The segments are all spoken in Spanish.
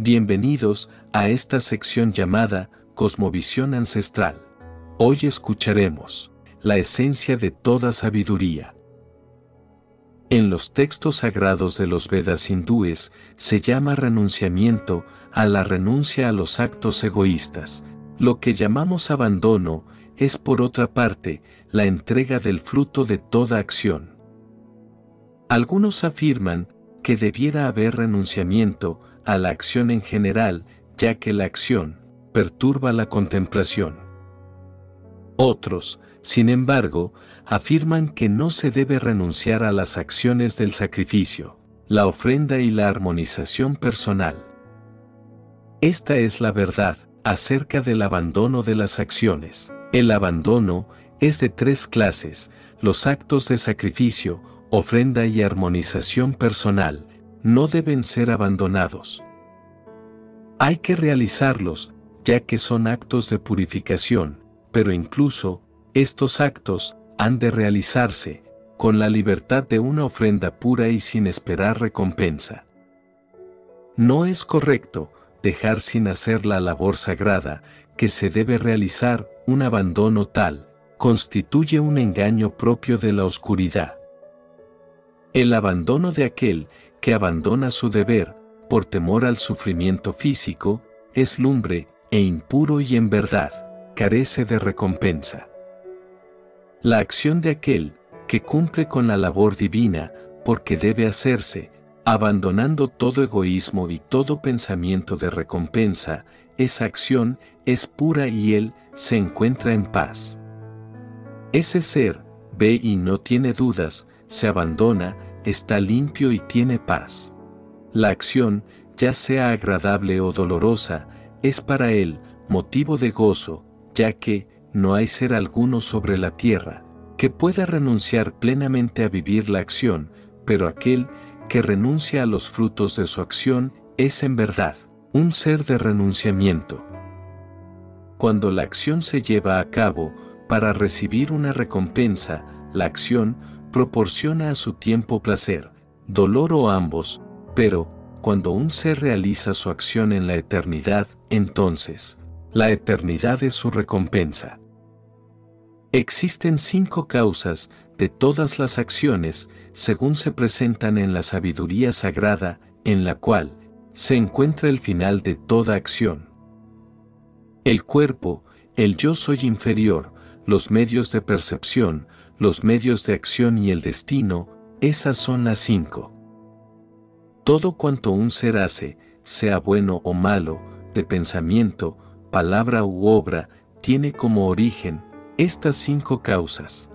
Bienvenidos a esta sección llamada Cosmovisión Ancestral. Hoy escucharemos la esencia de toda sabiduría. En los textos sagrados de los Vedas hindúes se llama renunciamiento a la renuncia a los actos egoístas. Lo que llamamos abandono es por otra parte la entrega del fruto de toda acción. Algunos afirman que debiera haber renunciamiento a la acción en general, ya que la acción perturba la contemplación. Otros, sin embargo, afirman que no se debe renunciar a las acciones del sacrificio, la ofrenda y la armonización personal. Esta es la verdad acerca del abandono de las acciones. El abandono es de tres clases, los actos de sacrificio, ofrenda y armonización personal, no deben ser abandonados. Hay que realizarlos, ya que son actos de purificación, pero incluso, estos actos han de realizarse, con la libertad de una ofrenda pura y sin esperar recompensa. No es correcto dejar sin hacer la labor sagrada que se debe realizar, un abandono tal, constituye un engaño propio de la oscuridad. El abandono de aquel que abandona su deber, por temor al sufrimiento físico, es lumbre e impuro y en verdad, carece de recompensa. La acción de aquel que cumple con la labor divina, porque debe hacerse, abandonando todo egoísmo y todo pensamiento de recompensa, esa acción es pura y él se encuentra en paz. Ese ser, ve y no tiene dudas, se abandona, está limpio y tiene paz. La acción, ya sea agradable o dolorosa, es para él motivo de gozo, ya que no hay ser alguno sobre la tierra que pueda renunciar plenamente a vivir la acción, pero aquel que renuncia a los frutos de su acción es en verdad un ser de renunciamiento. Cuando la acción se lleva a cabo para recibir una recompensa, la acción proporciona a su tiempo placer, dolor o ambos, pero, cuando un ser realiza su acción en la eternidad, entonces, la eternidad es su recompensa. Existen cinco causas de todas las acciones, según se presentan en la sabiduría sagrada, en la cual se encuentra el final de toda acción. El cuerpo, el yo soy inferior, los medios de percepción, los medios de acción y el destino, esas son las cinco. Todo cuanto un ser hace, sea bueno o malo, de pensamiento, palabra u obra, tiene como origen estas cinco causas.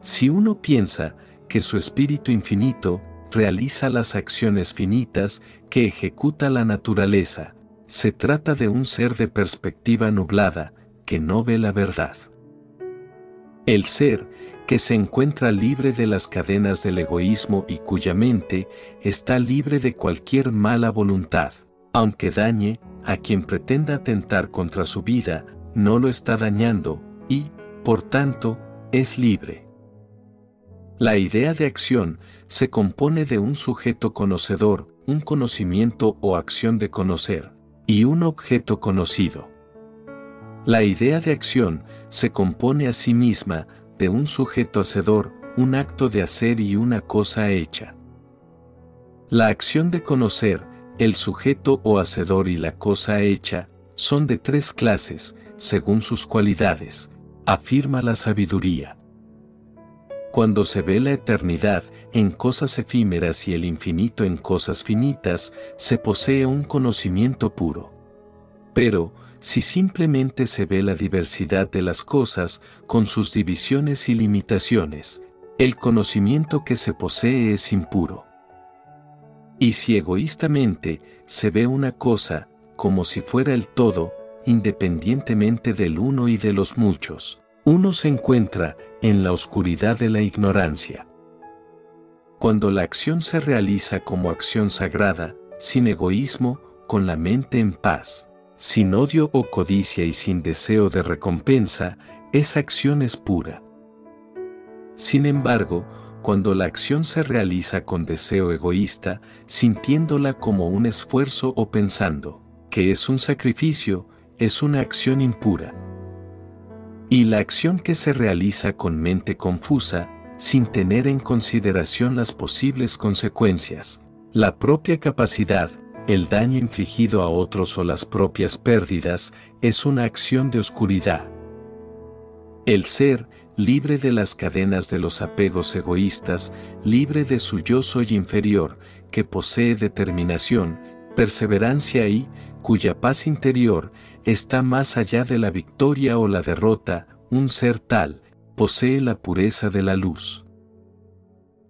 Si uno piensa que su espíritu infinito realiza las acciones finitas que ejecuta la naturaleza, se trata de un ser de perspectiva nublada que no ve la verdad. El ser, que se encuentra libre de las cadenas del egoísmo y cuya mente está libre de cualquier mala voluntad, aunque dañe a quien pretenda atentar contra su vida, no lo está dañando, y, por tanto, es libre. La idea de acción se compone de un sujeto conocedor, un conocimiento o acción de conocer, y un objeto conocido. La idea de acción se compone a sí misma de un sujeto hacedor, un acto de hacer y una cosa hecha. La acción de conocer, el sujeto o hacedor y la cosa hecha, son de tres clases, según sus cualidades, afirma la sabiduría. Cuando se ve la eternidad en cosas efímeras y el infinito en cosas finitas, se posee un conocimiento puro. Pero, si simplemente se ve la diversidad de las cosas con sus divisiones y limitaciones, el conocimiento que se posee es impuro. Y si egoístamente se ve una cosa como si fuera el todo, independientemente del uno y de los muchos, uno se encuentra en la oscuridad de la ignorancia. Cuando la acción se realiza como acción sagrada, sin egoísmo, con la mente en paz, sin odio o codicia y sin deseo de recompensa, esa acción es pura. Sin embargo, cuando la acción se realiza con deseo egoísta, sintiéndola como un esfuerzo o pensando que es un sacrificio, es una acción impura. Y la acción que se realiza con mente confusa, sin tener en consideración las posibles consecuencias, la propia capacidad, el daño infligido a otros o las propias pérdidas, es una acción de oscuridad. El ser, libre de las cadenas de los apegos egoístas, libre de su yo soy inferior, que posee determinación, perseverancia y, cuya paz interior, está más allá de la victoria o la derrota, un ser tal, posee la pureza de la luz.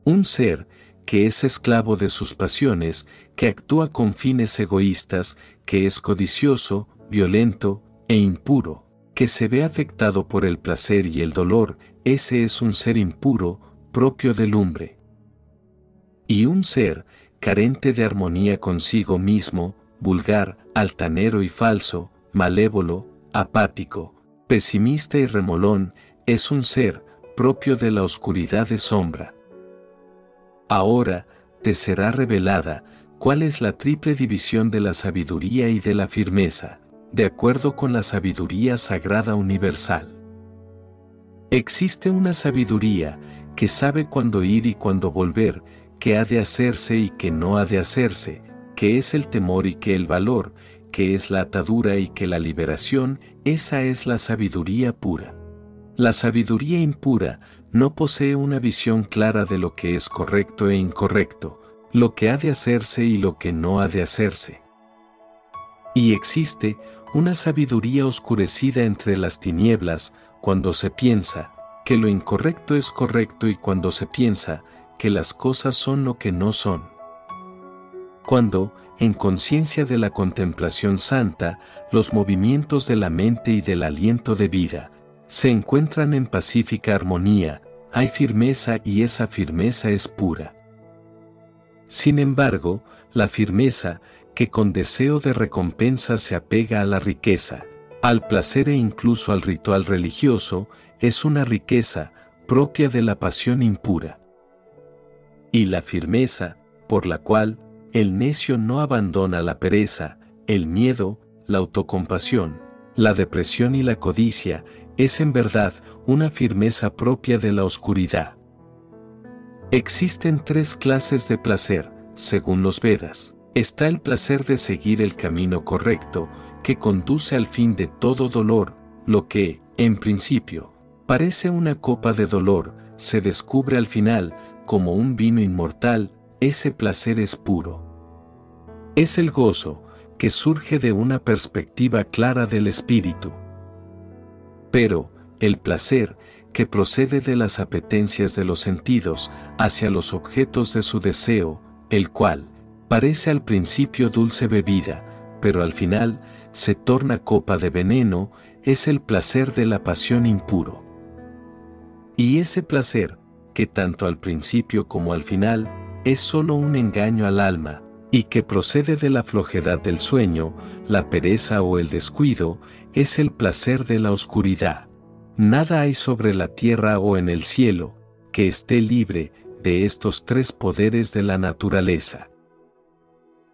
Un ser, que es esclavo de sus pasiones, que actúa con fines egoístas, que es codicioso, violento e impuro, que se ve afectado por el placer y el dolor, ese es un ser impuro, propio del hombre. Y un ser, carente de armonía consigo mismo, vulgar, altanero y falso, malévolo, apático, pesimista y remolón, es un ser, propio de la oscuridad de sombra. Ahora, te será revelada cuál es la triple división de la sabiduría y de la firmeza, de acuerdo con la sabiduría sagrada universal. Existe una sabiduría que sabe cuándo ir y cuándo volver, que ha de hacerse y que no ha de hacerse, que es el temor y que el valor, que es la atadura y que la liberación, esa es la sabiduría pura. La sabiduría impura no posee una visión clara de lo que es correcto e incorrecto, lo que ha de hacerse y lo que no ha de hacerse. Y existe una sabiduría oscurecida entre las tinieblas cuando se piensa que lo incorrecto es correcto y cuando se piensa que las cosas son lo que no son. Cuando, en conciencia de la contemplación santa, los movimientos de la mente y del aliento de vida, se encuentran en pacífica armonía, hay firmeza y esa firmeza es pura. Sin embargo, la firmeza, que con deseo de recompensa se apega a la riqueza, al placer e incluso al ritual religioso, es una riqueza propia de la pasión impura. Y la firmeza, por la cual el necio no abandona la pereza, el miedo, la autocompasión, la depresión y la codicia, es en verdad una firmeza propia de la oscuridad. Existen tres clases de placer, según los Vedas. Está el placer de seguir el camino correcto, que conduce al fin de todo dolor, lo que, en principio, parece una copa de dolor, se descubre al final, como un vino inmortal, ese placer es puro. Es el gozo, que surge de una perspectiva clara del espíritu. Pero, el placer, que procede de las apetencias de los sentidos hacia los objetos de su deseo, el cual, parece al principio dulce bebida, pero al final se torna copa de veneno, es el placer de la pasión impuro. Y ese placer, que tanto al principio como al final, es solo un engaño al alma, y que procede de la flojedad del sueño, la pereza o el descuido, es el placer de la oscuridad. Nada hay sobre la tierra o en el cielo que esté libre de estos tres poderes de la naturaleza.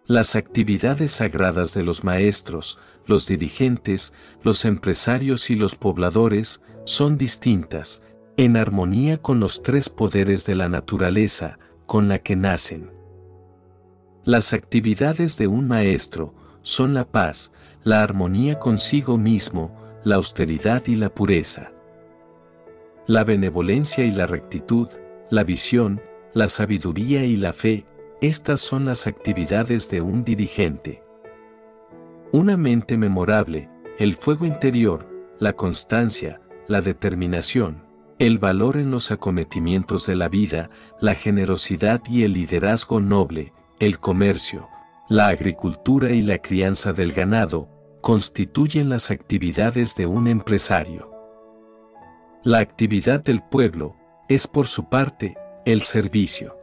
Las actividades sagradas de los maestros, los dirigentes, los empresarios y los pobladores son distintas, en armonía con los tres poderes de la naturaleza con la que nacen. Las actividades de un maestro son la paz, la armonía consigo mismo, la austeridad y la pureza. La benevolencia y la rectitud, la visión, la sabiduría y la fe, estas son las actividades de un dirigente. Una mente memorable, el fuego interior, la constancia, la determinación, el valor en los acometimientos de la vida, la generosidad y el liderazgo noble, el comercio, la agricultura y la crianza del ganado, constituyen las actividades de un empresario. La actividad del pueblo es por su parte el servicio.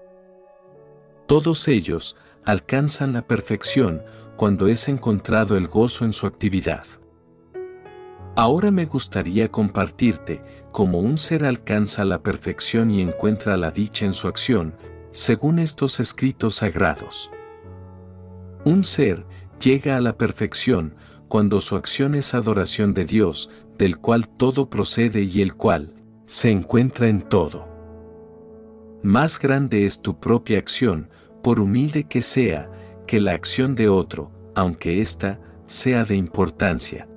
Todos ellos alcanzan la perfección cuando es encontrado el gozo en su actividad. Ahora me gustaría compartirte como un ser alcanza la perfección y encuentra la dicha en su acción, según estos escritos sagrados. Un ser llega a la perfección cuando su acción es adoración de Dios, del cual todo procede y el cual se encuentra en todo. Más grande es tu propia acción, por humilde que sea, que la acción de otro, aunque ésta sea de importancia.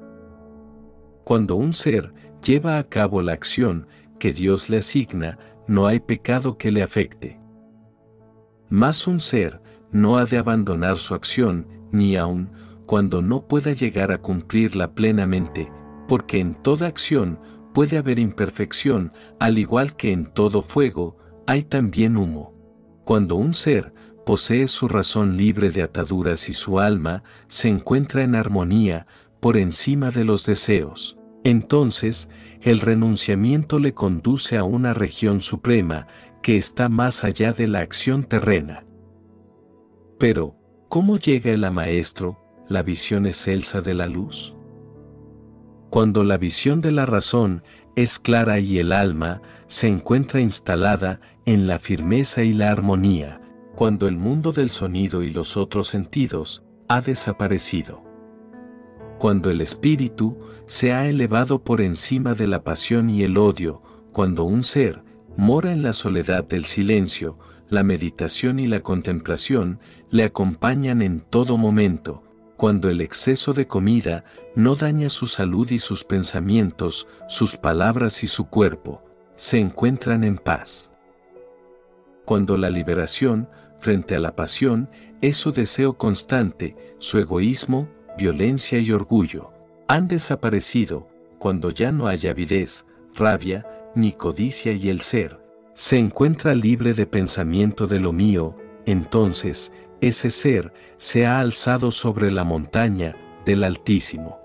Cuando un ser lleva a cabo la acción que Dios le asigna, no hay pecado que le afecte. Mas un ser no ha de abandonar su acción, ni aun cuando no pueda llegar a cumplirla plenamente, porque en toda acción puede haber imperfección, al igual que en todo fuego, hay también humo. Cuando un ser posee su razón libre de ataduras y su alma se encuentra en armonía por encima de los deseos, entonces el renunciamiento le conduce a una región suprema que está más allá de la acción terrena. Pero, ¿cómo llega el maestro, la visión excelsa de la luz? Cuando la visión de la razón es clara y el alma se encuentra instalada en la firmeza y la armonía, cuando el mundo del sonido y los otros sentidos ha desaparecido. Cuando el espíritu se ha elevado por encima de la pasión y el odio, cuando un ser mora en la soledad del silencio, la meditación y la contemplación le acompañan en todo momento, cuando el exceso de comida no daña su salud y sus pensamientos, sus palabras y su cuerpo, se encuentran en paz. Cuando la liberación, frente a la pasión, es su deseo constante, su egoísmo, violencia y orgullo, han desaparecido, cuando ya no hay avidez, rabia, ni codicia y el ser, se encuentra libre de pensamiento de lo mío, entonces, ese ser se ha alzado sobre la montaña del Altísimo.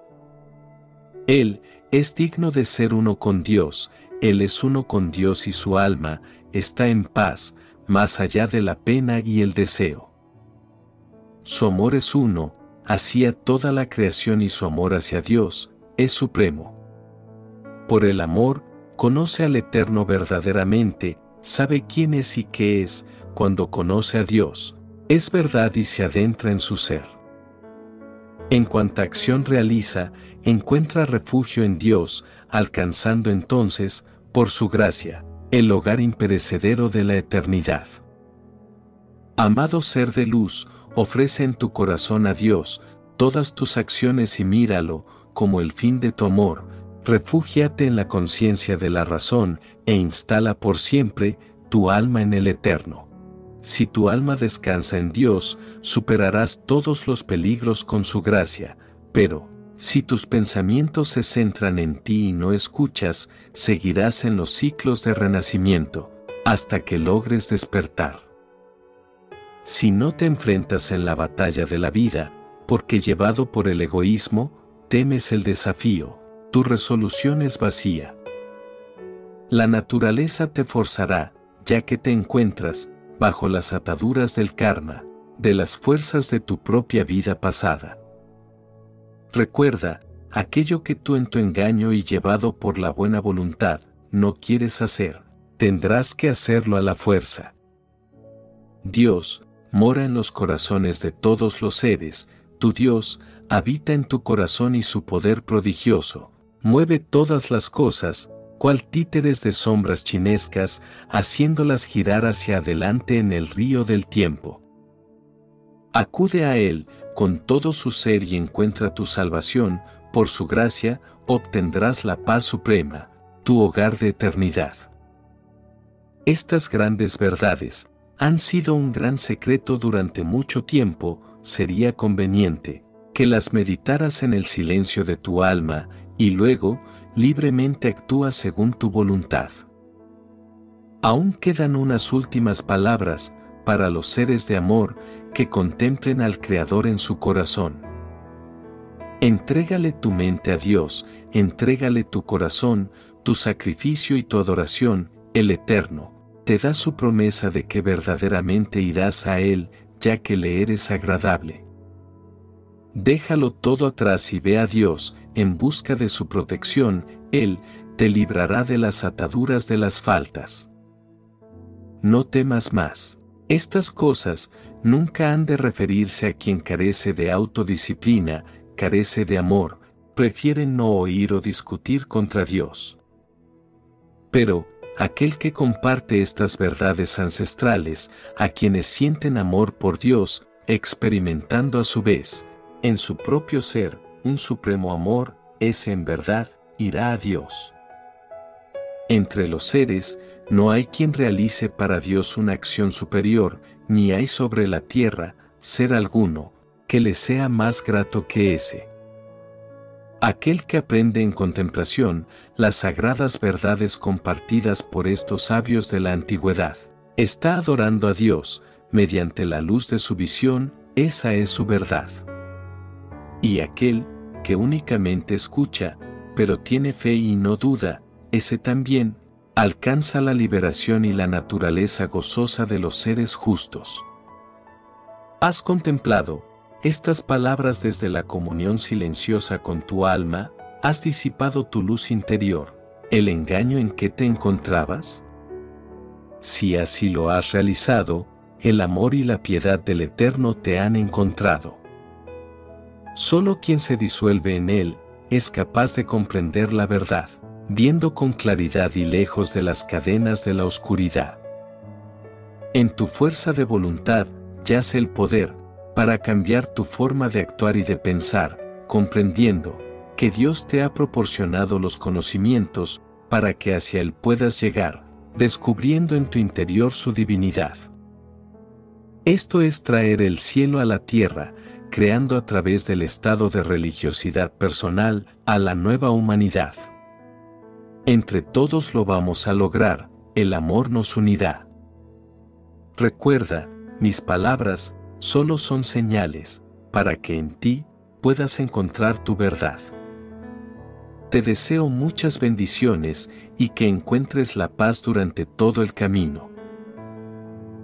Él es digno de ser uno con Dios, Él es uno con Dios y su alma está en paz, más allá de la pena y el deseo. Su amor es uno, hacia toda la creación y su amor hacia Dios es supremo. Por el amor, conoce al Eterno verdaderamente, sabe quién es y qué es, cuando conoce a Dios, es verdad y se adentra en su ser. En cuanta acción realiza, encuentra refugio en Dios, alcanzando entonces, por su gracia, el hogar imperecedero de la eternidad. Amado ser de luz, ofrece en tu corazón a Dios todas tus acciones y míralo como el fin de tu amor, refúgiate en la conciencia de la razón e instala por siempre tu alma en el eterno. Si tu alma descansa en Dios, superarás todos los peligros con su gracia, pero, si tus pensamientos se centran en ti y no escuchas, seguirás en los ciclos de renacimiento, hasta que logres despertar. Si no te enfrentas en la batalla de la vida, porque llevado por el egoísmo, temes el desafío, tu resolución es vacía. La naturaleza te forzará, ya que te encuentras, bajo las ataduras del karma, de las fuerzas de tu propia vida pasada. Recuerda, aquello que tú en tu engaño y llevado por la buena voluntad, no quieres hacer, tendrás que hacerlo a la fuerza. Dios, mora en los corazones de todos los seres, tu Dios, habita en tu corazón y su poder prodigioso, mueve todas las cosas, cual títeres de sombras chinescas, haciéndolas girar hacia adelante en el río del tiempo. Acude a Él con todo su ser y encuentra tu salvación, por su gracia obtendrás la paz suprema, tu hogar de eternidad. Estas grandes verdades han sido un gran secreto durante mucho tiempo, sería conveniente que las meditaras en el silencio de tu alma y luego libremente actúa según tu voluntad. Aún quedan unas últimas palabras para los seres de amor que contemplen al Creador en su corazón. Entrégale tu mente a Dios, entrégale tu corazón, tu sacrificio y tu adoración, el Eterno, te da su promesa de que verdaderamente irás a Él, ya que le eres agradable. Déjalo todo atrás y ve a Dios, en busca de su protección, Él te librará de las ataduras de las faltas. No temas más. Estas cosas nunca han de referirse a quien carece de autodisciplina, carece de amor, prefieren no oír o discutir contra Dios. Pero, aquel que comparte estas verdades ancestrales, a quienes sienten amor por Dios, experimentando a su vez, en su propio ser, un supremo amor, ese en verdad irá a Dios. Entre los seres, no hay quien realice para Dios una acción superior, ni hay sobre la tierra, ser alguno, que le sea más grato que ese. Aquel que aprende en contemplación las sagradas verdades compartidas por estos sabios de la antigüedad, está adorando a Dios, mediante la luz de su visión, esa es su verdad. Y aquel, que únicamente escucha, pero tiene fe y no duda, ese también, alcanza la liberación y la naturaleza gozosa de los seres justos. Has contemplado, estas palabras desde la comunión silenciosa con tu alma, has disipado tu luz interior, el engaño en que te encontrabas? Si así lo has realizado, el amor y la piedad del Eterno te han encontrado. Solo quien se disuelve en él es capaz de comprender la verdad, viendo con claridad y lejos de las cadenas de la oscuridad. En tu fuerza de voluntad yace el poder, para cambiar tu forma de actuar y de pensar, comprendiendo que Dios te ha proporcionado los conocimientos para que hacia Él puedas llegar, descubriendo en tu interior su divinidad. Esto es traer el cielo a la tierra, creando a través del estado de religiosidad personal a la nueva humanidad. Entre todos lo vamos a lograr, el amor nos unirá. Recuerda, mis palabras, solo son señales, para que en ti puedas encontrar tu verdad. Te deseo muchas bendiciones y que encuentres la paz durante todo el camino.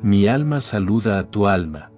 Mi alma saluda a tu alma